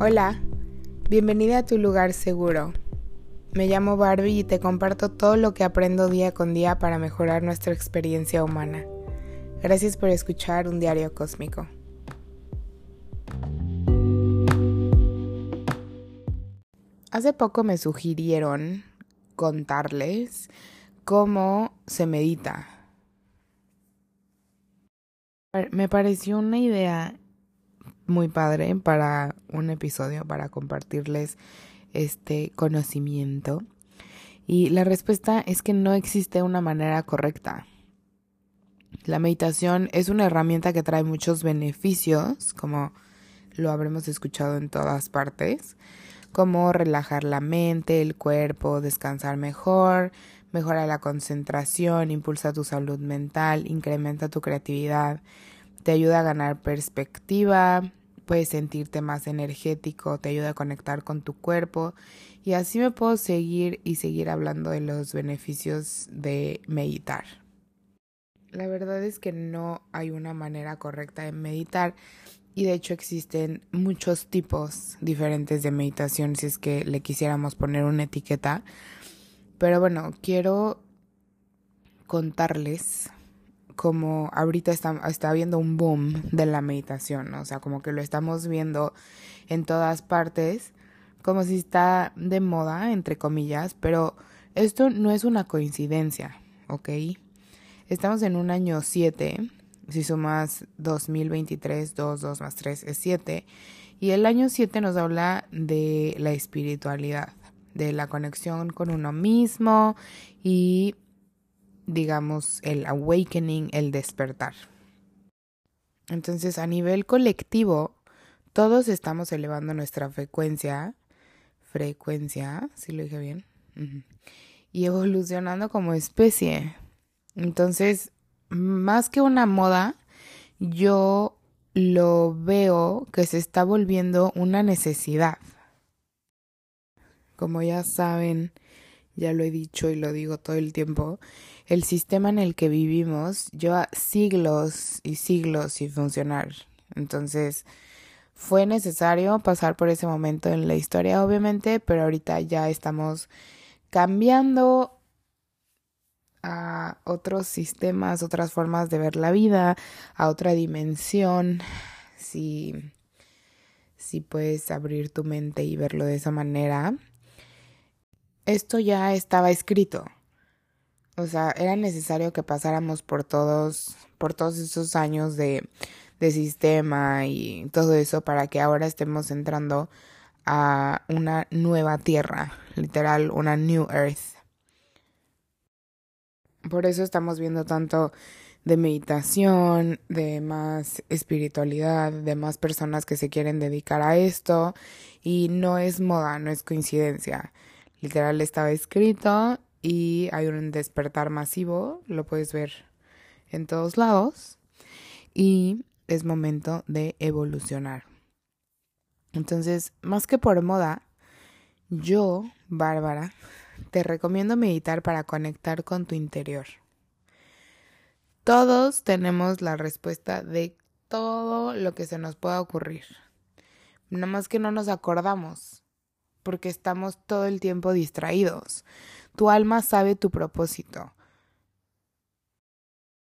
Hola, bienvenida a tu lugar seguro. Me llamo Barbie y te comparto todo lo que aprendo día con día para mejorar nuestra experiencia humana. Gracias por escuchar un diario cósmico. Hace poco me sugirieron contarles cómo se medita. Me pareció una idea muy padre para un episodio, para compartirles este conocimiento. Y la respuesta es que no existe una manera correcta. La meditación es una herramienta que trae muchos beneficios, como lo habremos escuchado en todas partes, como relajar la mente, el cuerpo, descansar mejor, mejora la concentración, impulsa tu salud mental, incrementa tu creatividad, te ayuda a ganar perspectiva, puedes sentirte más energético, te ayuda a conectar con tu cuerpo y así me puedo seguir y seguir hablando de los beneficios de meditar. La verdad es que no hay una manera correcta de meditar y de hecho existen muchos tipos diferentes de meditación si es que le quisiéramos poner una etiqueta. Pero bueno, quiero contarles como ahorita está, está habiendo un boom de la meditación, o sea, como que lo estamos viendo en todas partes, como si está de moda, entre comillas, pero esto no es una coincidencia, ¿ok? Estamos en un año 7, si sumas 2023, 2, 2 más 3 es 7, y el año 7 nos habla de la espiritualidad, de la conexión con uno mismo y digamos, el awakening, el despertar. Entonces, a nivel colectivo, todos estamos elevando nuestra frecuencia, frecuencia, si lo dije bien, y evolucionando como especie. Entonces, más que una moda, yo lo veo que se está volviendo una necesidad. Como ya saben, ya lo he dicho y lo digo todo el tiempo, el sistema en el que vivimos lleva siglos y siglos sin funcionar. Entonces, fue necesario pasar por ese momento en la historia, obviamente, pero ahorita ya estamos cambiando a otros sistemas, otras formas de ver la vida, a otra dimensión. Si, si puedes abrir tu mente y verlo de esa manera. Esto ya estaba escrito. O sea, era necesario que pasáramos por todos, por todos esos años de, de sistema y todo eso para que ahora estemos entrando a una nueva tierra, literal, una new earth. Por eso estamos viendo tanto de meditación, de más espiritualidad, de más personas que se quieren dedicar a esto y no es moda, no es coincidencia. Literal estaba escrito y hay un despertar masivo, lo puedes ver en todos lados y es momento de evolucionar. Entonces, más que por moda, yo, Bárbara, te recomiendo meditar para conectar con tu interior. Todos tenemos la respuesta de todo lo que se nos pueda ocurrir. Nada más que no nos acordamos porque estamos todo el tiempo distraídos. Tu alma sabe tu propósito.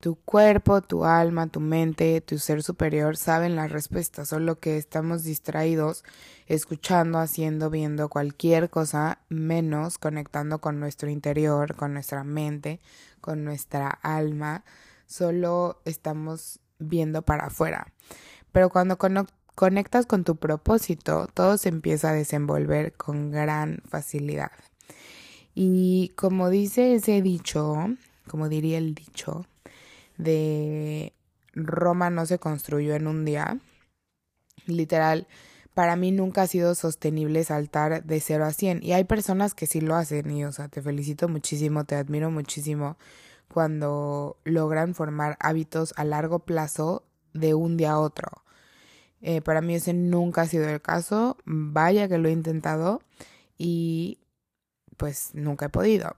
Tu cuerpo, tu alma, tu mente, tu ser superior saben las respuestas, solo que estamos distraídos escuchando, haciendo, viendo cualquier cosa, menos conectando con nuestro interior, con nuestra mente, con nuestra alma, solo estamos viendo para afuera. Pero cuando conectas con tu propósito, todo se empieza a desenvolver con gran facilidad. Y como dice ese dicho, como diría el dicho, de Roma no se construyó en un día, literal, para mí nunca ha sido sostenible saltar de 0 a 100. Y hay personas que sí lo hacen y, o sea, te felicito muchísimo, te admiro muchísimo cuando logran formar hábitos a largo plazo de un día a otro. Eh, para mí ese nunca ha sido el caso. Vaya que lo he intentado y pues nunca he podido.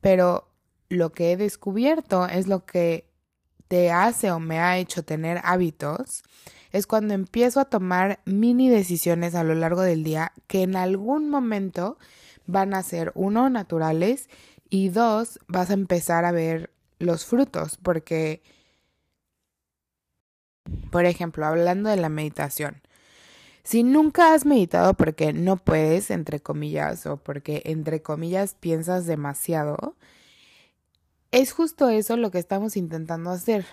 Pero lo que he descubierto es lo que te hace o me ha hecho tener hábitos es cuando empiezo a tomar mini decisiones a lo largo del día que en algún momento van a ser, uno, naturales y dos, vas a empezar a ver los frutos, porque, por ejemplo, hablando de la meditación, si nunca has meditado porque no puedes, entre comillas, o porque, entre comillas, piensas demasiado, es justo eso lo que estamos intentando hacer.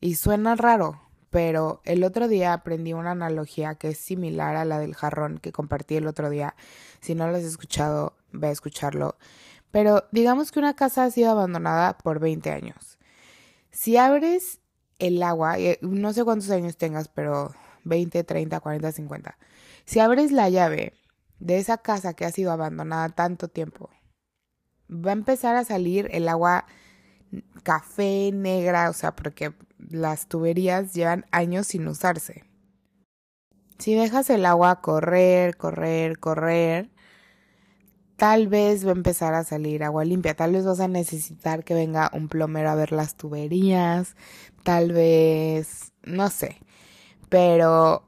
Y suena raro, pero el otro día aprendí una analogía que es similar a la del jarrón que compartí el otro día. Si no lo has escuchado, ve a escucharlo. Pero digamos que una casa ha sido abandonada por 20 años. Si abres el agua, eh, no sé cuántos años tengas, pero 20, 30, 40, 50. Si abres la llave de esa casa que ha sido abandonada tanto tiempo, va a empezar a salir el agua café, negra, o sea, porque las tuberías llevan años sin usarse. Si dejas el agua correr, correr, correr, tal vez va a empezar a salir agua limpia, tal vez vas a necesitar que venga un plomero a ver las tuberías, tal vez, no sé, pero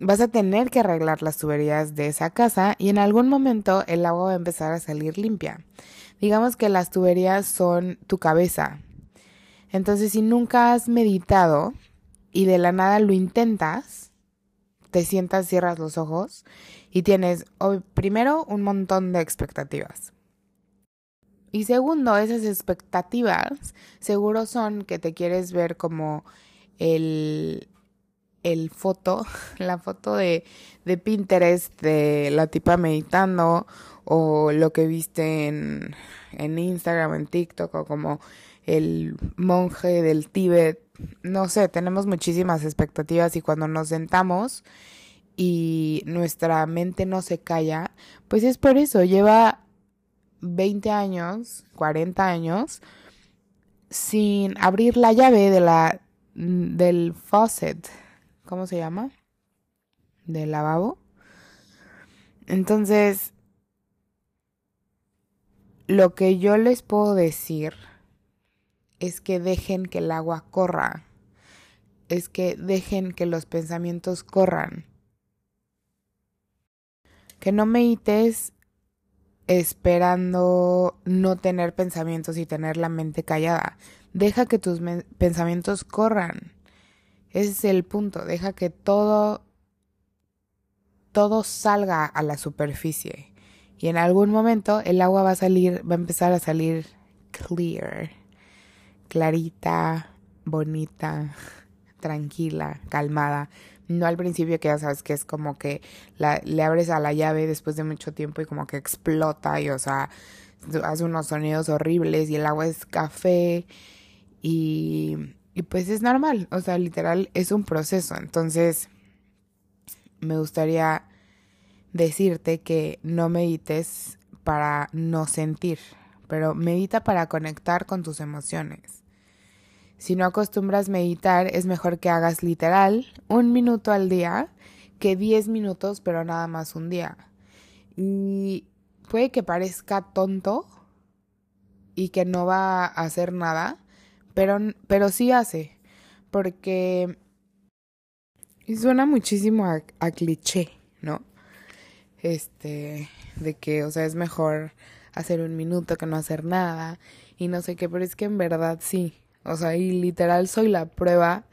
vas a tener que arreglar las tuberías de esa casa y en algún momento el agua va a empezar a salir limpia. Digamos que las tuberías son tu cabeza, entonces, si nunca has meditado y de la nada lo intentas, te sientas, cierras los ojos y tienes primero un montón de expectativas. Y segundo, esas expectativas seguro son que te quieres ver como el, el foto, la foto de, de Pinterest de la tipa meditando o lo que viste en, en Instagram, en TikTok o como el monje del Tíbet, no sé, tenemos muchísimas expectativas y cuando nos sentamos y nuestra mente no se calla, pues es por eso, lleva 20 años, 40 años sin abrir la llave de la del faucet, ¿cómo se llama? Del lavabo. Entonces, lo que yo les puedo decir es que dejen que el agua corra, es que dejen que los pensamientos corran. Que no medites esperando no tener pensamientos y tener la mente callada. Deja que tus pensamientos corran. Ese es el punto. Deja que todo todo salga a la superficie. Y en algún momento el agua va a salir, va a empezar a salir clear clarita, bonita, tranquila, calmada. No al principio que ya sabes que es como que la, le abres a la llave después de mucho tiempo y como que explota y o sea, hace unos sonidos horribles y el agua es café y, y pues es normal, o sea, literal es un proceso. Entonces, me gustaría decirte que no medites para no sentir, pero medita para conectar con tus emociones. Si no acostumbras meditar, es mejor que hagas literal un minuto al día que diez minutos, pero nada más un día. Y puede que parezca tonto y que no va a hacer nada, pero, pero sí hace, porque suena muchísimo a, a cliché, ¿no? Este, de que, o sea, es mejor hacer un minuto que no hacer nada y no sé qué, pero es que en verdad sí. O sea, y literal soy la prueba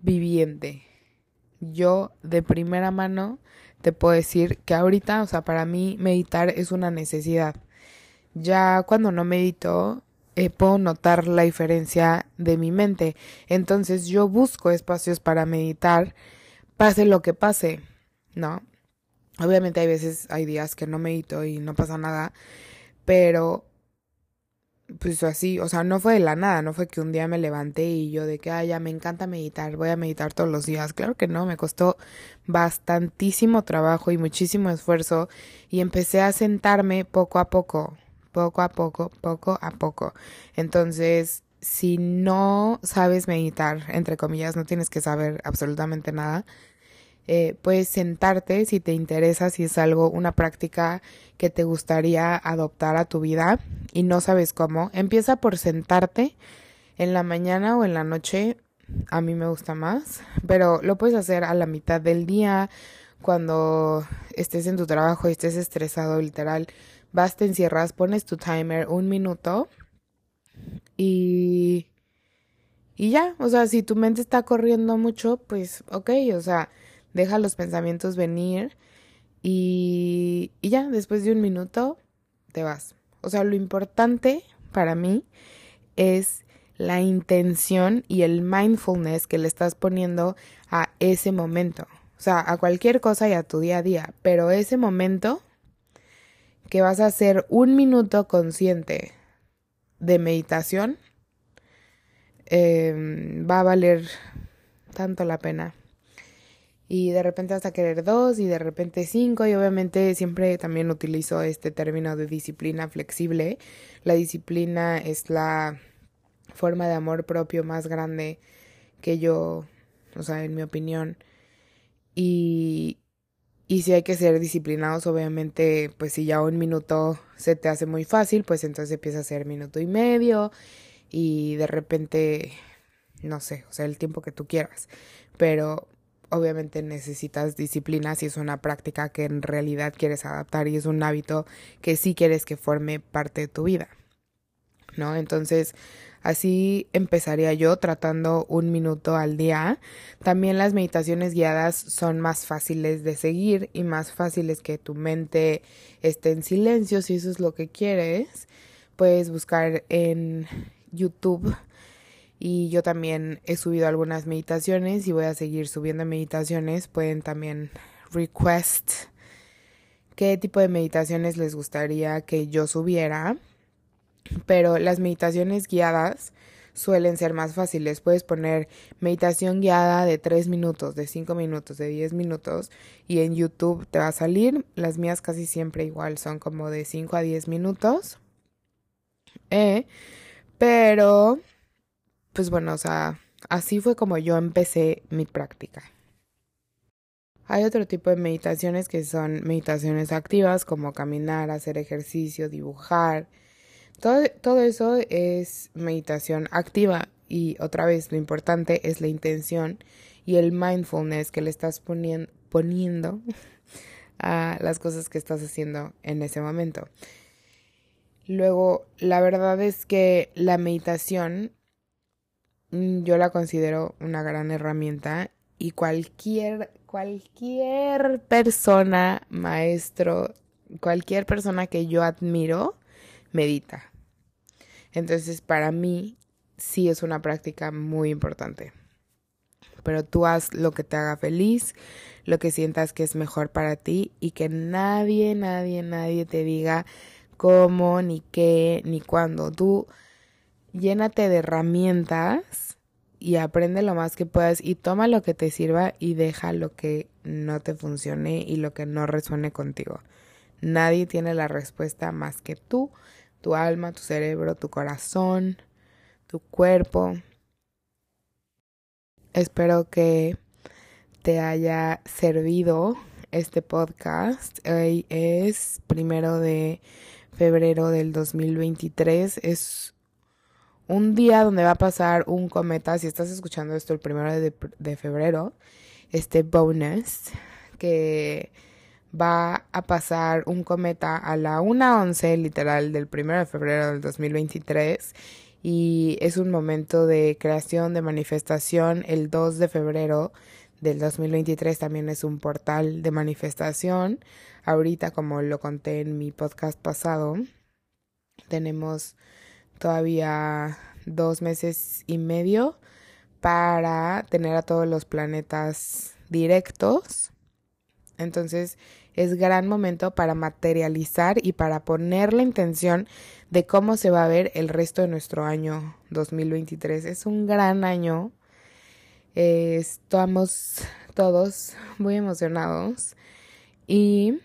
viviente. Yo de primera mano te puedo decir que ahorita, o sea, para mí meditar es una necesidad. Ya cuando no medito, eh, puedo notar la diferencia de mi mente. Entonces yo busco espacios para meditar, pase lo que pase, ¿no? Obviamente hay veces, hay días que no medito y no pasa nada, pero pues así, o sea, no fue de la nada, no fue que un día me levanté y yo de que, ah, ya me encanta meditar, voy a meditar todos los días. Claro que no, me costó bastantísimo trabajo y muchísimo esfuerzo y empecé a sentarme poco a poco, poco a poco, poco a poco. Entonces, si no sabes meditar, entre comillas, no tienes que saber absolutamente nada, eh, puedes sentarte si te interesa, si es algo, una práctica que te gustaría adoptar a tu vida y no sabes cómo. Empieza por sentarte en la mañana o en la noche a mí me gusta más, pero lo puedes hacer a la mitad del día, cuando estés en tu trabajo y estés estresado, literal, vas, te encierras, pones tu timer un minuto y... Y ya, o sea, si tu mente está corriendo mucho, pues ok, o sea, deja los pensamientos venir y, y ya, después de un minuto, te vas. O sea, lo importante para mí es la intención y el mindfulness que le estás poniendo a ese momento. O sea, a cualquier cosa y a tu día a día. Pero ese momento que vas a hacer un minuto consciente de meditación em, va a valer tanto la pena. Y de repente vas a querer dos y de repente cinco y obviamente siempre también utilizo este término de disciplina flexible. La disciplina es la forma de amor propio más grande que yo, o sea, en mi opinión. Y, y si hay que ser disciplinados, obviamente, pues si ya un minuto se te hace muy fácil, pues entonces empieza a ser minuto y medio y de repente, no sé, o sea, el tiempo que tú quieras. Pero obviamente necesitas disciplina si es una práctica que en realidad quieres adaptar y es un hábito que sí quieres que forme parte de tu vida. ¿No? Entonces, Así empezaría yo tratando un minuto al día. También las meditaciones guiadas son más fáciles de seguir y más fáciles que tu mente esté en silencio si eso es lo que quieres. Puedes buscar en YouTube y yo también he subido algunas meditaciones y voy a seguir subiendo meditaciones. Pueden también request qué tipo de meditaciones les gustaría que yo subiera pero las meditaciones guiadas suelen ser más fáciles. Puedes poner meditación guiada de 3 minutos, de 5 minutos, de 10 minutos y en YouTube te va a salir. Las mías casi siempre igual son como de 5 a 10 minutos. Eh, pero, pues bueno, o sea, así fue como yo empecé mi práctica. Hay otro tipo de meditaciones que son meditaciones activas como caminar, hacer ejercicio, dibujar, todo, eso es meditación activa y otra vez lo importante es la intención y el mindfulness que le estás poniendo a las cosas que estás haciendo en ese momento. Luego, la verdad es que la meditación yo la considero una gran herramienta y cualquier cualquier persona, maestro, cualquier persona que yo admiro medita. Entonces, para mí, sí es una práctica muy importante. Pero tú haz lo que te haga feliz, lo que sientas que es mejor para ti y que nadie, nadie, nadie te diga cómo, ni qué, ni cuándo. Tú llénate de herramientas y aprende lo más que puedas y toma lo que te sirva y deja lo que no te funcione y lo que no resuene contigo. Nadie tiene la respuesta más que tú tu alma, tu cerebro, tu corazón, tu cuerpo. Espero que te haya servido este podcast. Hoy es primero de febrero del 2023. Es un día donde va a pasar un cometa. Si estás escuchando esto el primero de, febrero, este bonus que va a pasar un cometa a la 1.11 literal del 1 de febrero del 2023 y es un momento de creación, de manifestación. El 2 de febrero del 2023 también es un portal de manifestación. Ahorita, como lo conté en mi podcast pasado, tenemos todavía dos meses y medio para tener a todos los planetas directos entonces es gran momento para materializar y para poner la intención de cómo se va a ver el resto de nuestro año 2023. Es un gran año. estamos todos muy emocionados. Y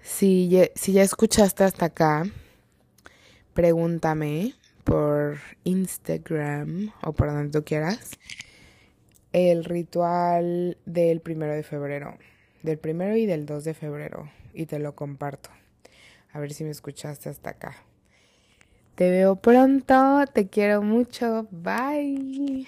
si ya, si ya escuchaste hasta acá, pregúntame por Instagram o por donde tú quieras el ritual del primero de febrero, del primero y del 2 de febrero, y te lo comparto. A ver si me escuchaste hasta acá. Te veo pronto, te quiero mucho, bye.